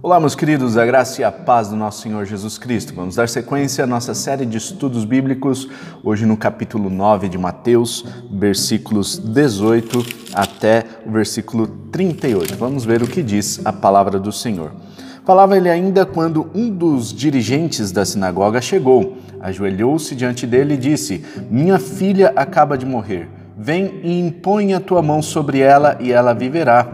Olá, meus queridos, a graça e a paz do nosso Senhor Jesus Cristo. Vamos dar sequência à nossa série de estudos bíblicos, hoje no capítulo 9 de Mateus, versículos 18 até o versículo 38. Vamos ver o que diz a palavra do Senhor. Falava ele ainda quando um dos dirigentes da sinagoga chegou, ajoelhou-se diante dele e disse: Minha filha acaba de morrer. Vem e impõe a tua mão sobre ela e ela viverá.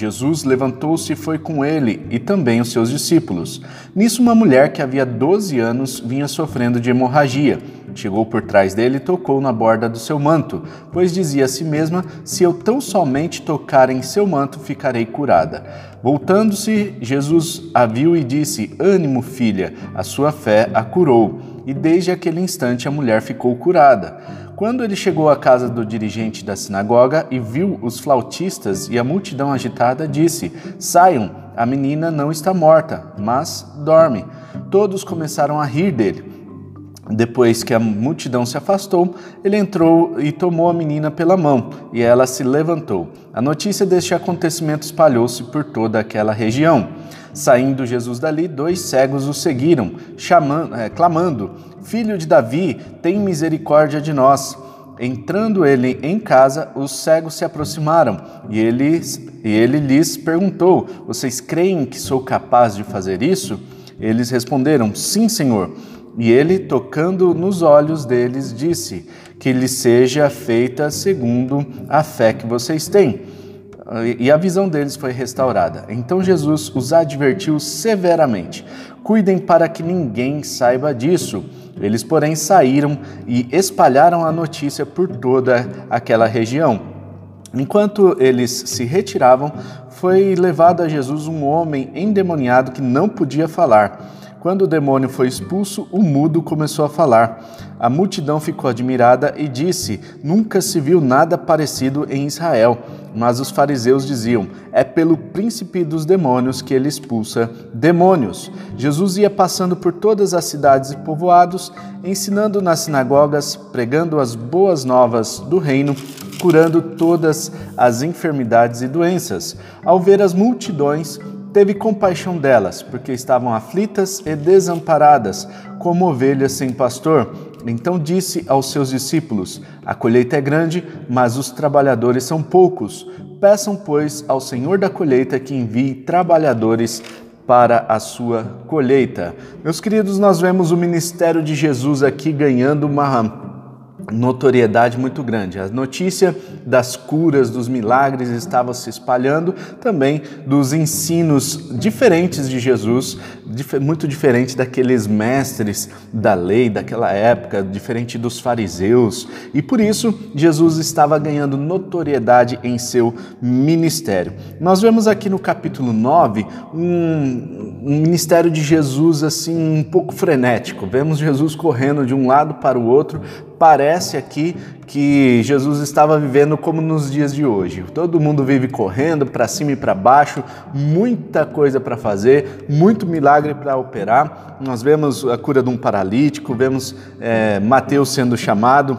Jesus levantou-se e foi com ele e também os seus discípulos. Nisso, uma mulher que havia 12 anos vinha sofrendo de hemorragia. Chegou por trás dele e tocou na borda do seu manto, pois dizia a si mesma: Se eu tão somente tocar em seu manto, ficarei curada. Voltando-se, Jesus a viu e disse: Ânimo, filha, a sua fé a curou. E desde aquele instante a mulher ficou curada. Quando ele chegou à casa do dirigente da sinagoga e viu os flautistas e a multidão agitada, disse: Saiam, a menina não está morta, mas dorme. Todos começaram a rir dele. Depois que a multidão se afastou, ele entrou e tomou a menina pela mão, e ela se levantou. A notícia deste acontecimento espalhou-se por toda aquela região. Saindo Jesus dali, dois cegos o seguiram, chamando, é, clamando: Filho de Davi, tem misericórdia de nós. Entrando ele em casa, os cegos se aproximaram e ele, e ele lhes perguntou: Vocês creem que sou capaz de fazer isso? Eles responderam: Sim, Senhor. E ele, tocando nos olhos deles, disse: Que lhe seja feita segundo a fé que vocês têm e a visão deles foi restaurada. Então Jesus os advertiu severamente: Cuidem para que ninguém saiba disso. Eles, porém, saíram e espalharam a notícia por toda aquela região. Enquanto eles se retiravam, foi levado a Jesus um homem endemoniado que não podia falar. Quando o demônio foi expulso, o mudo começou a falar. A multidão ficou admirada e disse: Nunca se viu nada parecido em Israel. Mas os fariseus diziam: É pelo príncipe dos demônios que ele expulsa demônios. Jesus ia passando por todas as cidades e povoados, ensinando nas sinagogas, pregando as boas novas do reino, curando todas as enfermidades e doenças. Ao ver as multidões, teve compaixão delas, porque estavam aflitas e desamparadas, como ovelhas sem pastor. Então disse aos seus discípulos: A colheita é grande, mas os trabalhadores são poucos. Peçam, pois, ao Senhor da colheita que envie trabalhadores para a sua colheita. Meus queridos, nós vemos o ministério de Jesus aqui ganhando uma notoriedade muito grande. A notícia das curas, dos milagres estava se espalhando, também dos ensinos diferentes de Jesus, muito diferente daqueles mestres da lei daquela época, diferente dos fariseus, e por isso Jesus estava ganhando notoriedade em seu ministério. Nós vemos aqui no capítulo 9 um, um ministério de Jesus assim um pouco frenético. Vemos Jesus correndo de um lado para o outro, parece aqui que Jesus estava vivendo como nos dias de hoje. Todo mundo vive correndo para cima e para baixo, muita coisa para fazer, muito milagre para operar. Nós vemos a cura de um paralítico, vemos é, Mateus sendo chamado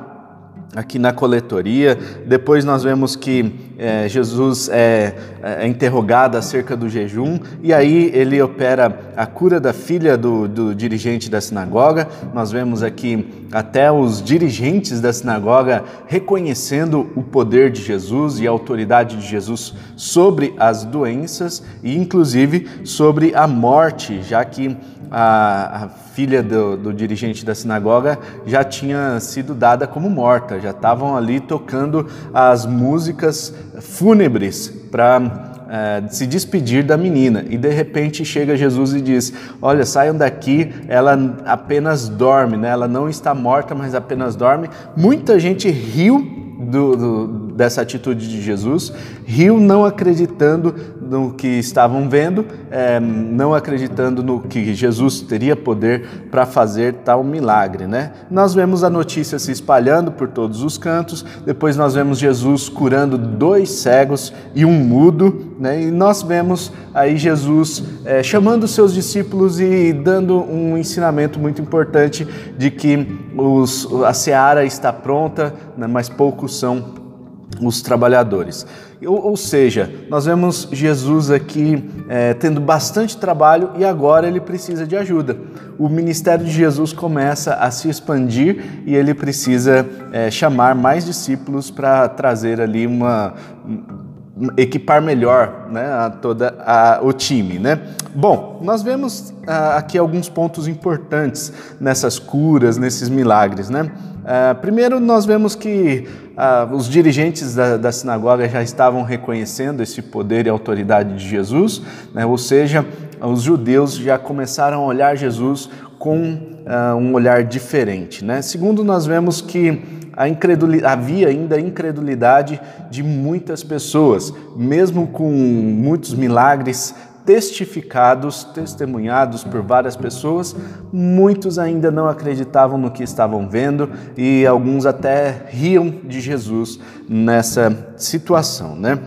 aqui na coletoria. Depois nós vemos que é, Jesus é, é, interrogado acerca do jejum e aí ele opera a cura da filha do, do dirigente da sinagoga. Nós vemos aqui até os dirigentes da sinagoga reconhecendo o poder de Jesus e a autoridade de Jesus sobre as doenças e inclusive sobre a morte, já que a, a filha do, do, dirigente da sinagoga já tinha sido dada como morta, já estavam ali tocando as músicas fúnebres para é, se despedir da menina. E de repente chega Jesus e diz: Olha, saiam daqui, ela apenas dorme, né? ela não está morta, mas apenas dorme. Muita gente riu do, do, dessa atitude de Jesus, riu não acreditando no que estavam vendo, é, não acreditando no que Jesus teria poder para fazer tal milagre. Né? Nós vemos a notícia se espalhando por todos os cantos, depois nós vemos Jesus curando dois cegos e um mudo, né? e nós vemos aí Jesus é, chamando seus discípulos e dando um ensinamento muito importante de que os, a seara está pronta, né? mas poucos são os trabalhadores. Ou, ou, seja, nós vemos Jesus aqui é, tendo bastante trabalho e agora ele precisa de ajuda. O ministério de Jesus começa a se expandir e ele precisa é, chamar mais discípulos para trazer ali uma equipar melhor né, a toda a, o time. Né? Bom, nós vemos ah, aqui alguns pontos importantes nessas curas, nesses milagres. Né? Ah, primeiro, nós vemos que ah, os dirigentes da, da, sinagoga já estavam reconhecendo esse poder e autoridade de Jesus, né? ou seja, os judeus já começaram a olhar Jesus com um olhar diferente. Né? Segundo, nós vemos que havia ainda incredulidade de muitas pessoas, mesmo com muitos milagres testificados, testemunhados por várias pessoas, muitos ainda não acreditavam no que estavam vendo e alguns até riam de Jesus nessa situação, né?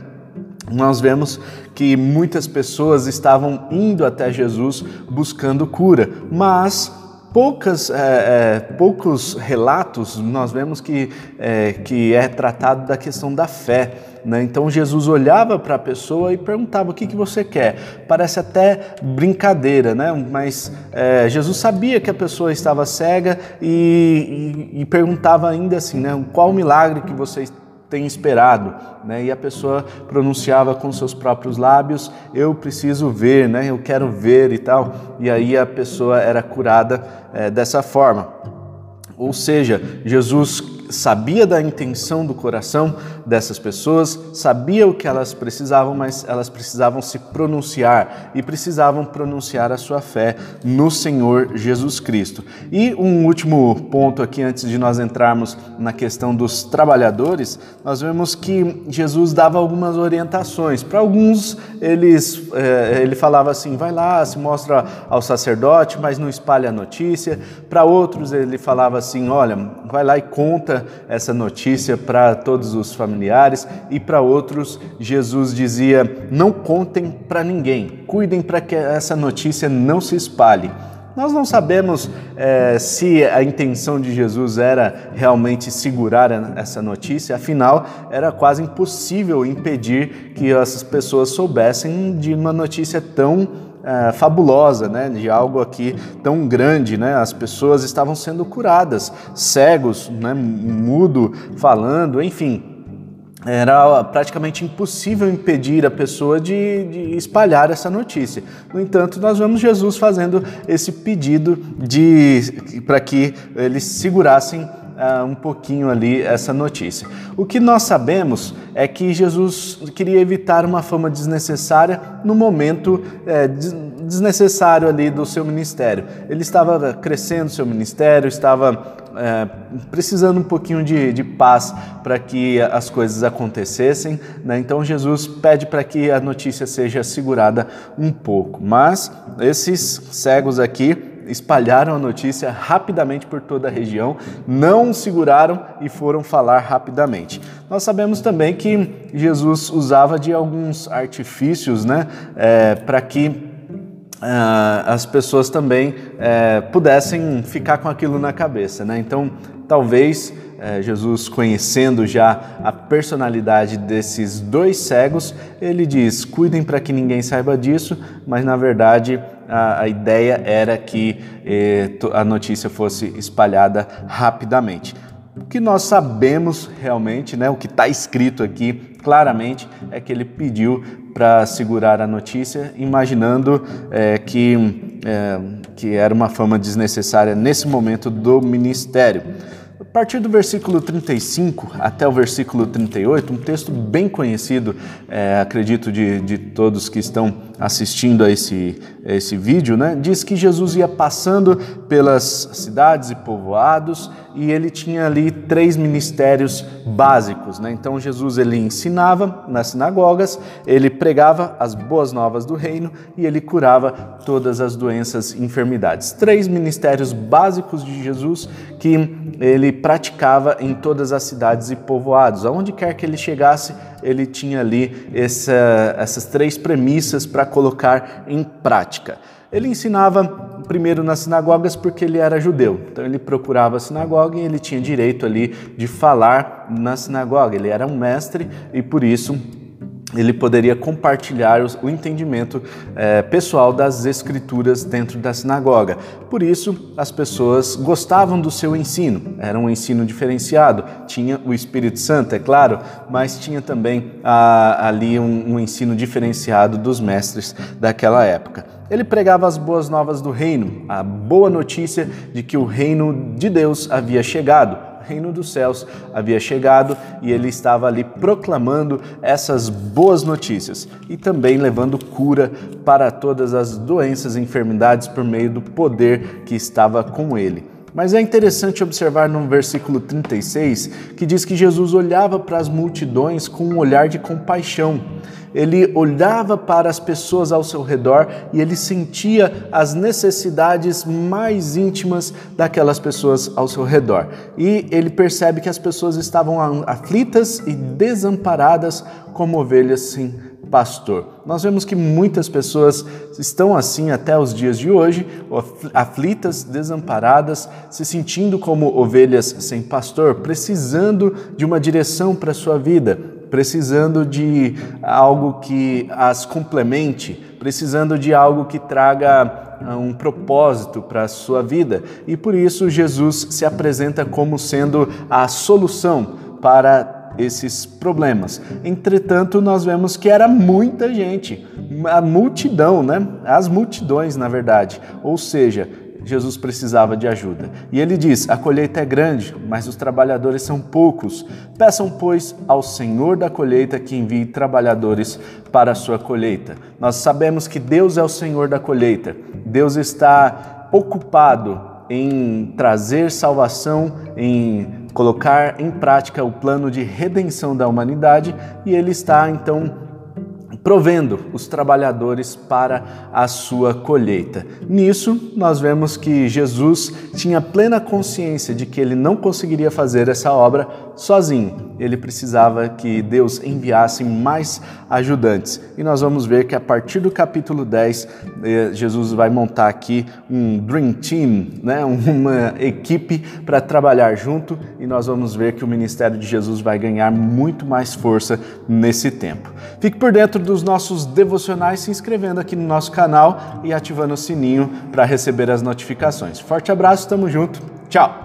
Nós vemos que muitas pessoas estavam indo até Jesus buscando cura, mas poucas, é, é, poucos relatos nós vemos que é, que é tratado da questão da fé. Né? Então Jesus olhava para a pessoa e perguntava o que, que você quer. Parece até brincadeira, né? mas é, Jesus sabia que a pessoa estava cega e, e, e perguntava ainda assim, né? qual milagre que você tem esperado, né? E a pessoa pronunciava com seus próprios lábios: "Eu preciso ver, né? Eu quero ver" e tal. E aí a pessoa era curada é, dessa forma. Ou seja, Jesus sabia da intenção do coração dessas pessoas, sabia o que elas precisavam, mas elas precisavam se pronunciar e precisavam pronunciar a sua fé no Senhor Jesus Cristo. E um último ponto aqui, antes de nós entrarmos na questão dos trabalhadores, nós vemos que Jesus dava algumas orientações. Para alguns, eles, eh, ele falava assim: vai lá, se mostra ao sacerdote, mas não espalha a notícia. Para outros, ele falava assim: olha, vai lá e conta essa notícia para todos os familiares e para outros, Jesus dizia: não contem para ninguém, cuidem para que essa notícia não se espalhe. Nós não sabemos é, se a intenção de Jesus era realmente segurar essa notícia, afinal, era quase impossível impedir que essas pessoas soubessem de uma notícia tão é, fabulosa, né, de algo aqui tão grande, né? As pessoas estavam sendo curadas, cegos, né, mudo, falando, enfim. Era praticamente impossível impedir a pessoa de, de espalhar essa notícia. No entanto, nós vemos Jesus fazendo esse pedido de para que eles segurassem uh, um pouquinho ali essa notícia. O que nós sabemos é que Jesus queria evitar uma fama desnecessária no momento é, desnecessário ali do seu ministério. Ele estava crescendo seu ministério, estava é, precisando um pouquinho de, de paz para que as coisas acontecessem. Né? Então Jesus pede para que a notícia seja segurada um pouco. Mas esses cegos aqui espalharam a notícia rapidamente por toda a região, não seguraram e foram falar rapidamente. Nós sabemos também que Jesus usava de alguns artifícios né, é, para que as pessoas também uh, pudessem ficar com aquilo na cabeça. Né? Então, talvez uh, Jesus, conhecendo já a personalidade desses dois cegos, ele diz: cuidem para que ninguém saiba disso, mas na verdade a, a ideia era que eh, a notícia fosse espalhada rapidamente. O que nós sabemos realmente, né, o que está escrito aqui claramente, é que ele pediu para segurar a notícia, imaginando é, que, é, que era uma fama desnecessária nesse momento do ministério. A partir do versículo 35 até o versículo 38, um texto bem conhecido, é, acredito, de, de todos que estão assistindo a esse, a esse vídeo, né? diz que Jesus ia passando pelas cidades e povoados e ele tinha ali três ministérios básicos. Né? Então Jesus ele ensinava nas sinagogas, ele pregava as boas novas do reino e ele curava todas as doenças e enfermidades. Três ministérios básicos de Jesus que ele praticava em todas as cidades e povoados. Aonde quer que ele chegasse, ele tinha ali essa, essas três premissas para colocar em prática. Ele ensinava primeiro nas sinagogas porque ele era judeu. Então ele procurava a sinagoga e ele tinha direito ali de falar na sinagoga. Ele era um mestre e por isso ele poderia compartilhar o entendimento é, pessoal das escrituras dentro da sinagoga. Por isso, as pessoas gostavam do seu ensino. Era um ensino diferenciado. Tinha o Espírito Santo, é claro, mas tinha também a, ali um, um ensino diferenciado dos mestres daquela época. Ele pregava as boas novas do reino, a boa notícia de que o reino de Deus havia chegado reino dos céus havia chegado e ele estava ali proclamando essas boas notícias e também levando cura para todas as doenças e enfermidades por meio do poder que estava com ele. Mas é interessante observar no versículo 36 que diz que Jesus olhava para as multidões com um olhar de compaixão ele olhava para as pessoas ao seu redor e ele sentia as necessidades mais íntimas daquelas pessoas ao seu redor. E ele percebe que as pessoas estavam aflitas e desamparadas como ovelhas sem pastor. Nós vemos que muitas pessoas estão assim até os dias de hoje, aflitas, desamparadas, se sentindo como ovelhas sem pastor, precisando de uma direção para a sua vida, precisando de algo que as complemente, precisando de algo que traga ah, um propósito para a sua vida. E por isso Jesus se apresenta como sendo a solução para esses problemas. Entretanto, nós vemos que era muita gente, a multidão, né? As multidões, na verdade. Ou seja, Jesus precisava de ajuda. E ele diz: A colheita é grande, mas os trabalhadores são poucos. Peçam, pois, ao Senhor da colheita que envie trabalhadores para a sua colheita. Nós sabemos que Deus é o Senhor da colheita. Deus está ocupado em trazer salvação, em colocar em prática o plano de redenção da humanidade e ele está então provendo os trabalhadores para a sua colheita. Nisso, nós vemos que Jesus tinha plena consciência de que ele não conseguiria fazer essa obra sozinho. Ele precisava que Deus enviasse mais ajudantes. E nós vamos ver que a partir do capítulo 10, eh, Jesus vai montar aqui um Dream Team, né? uma equipe para trabalhar junto, e nós vamos ver que o ministério de Jesus vai ganhar muito mais força nesse tempo. Fique por dentro dos nossos devocionais se inscrevendo aqui no nosso canal e ativando o sininho para receber as notificações. Forte abraço, tamo junto, tchau!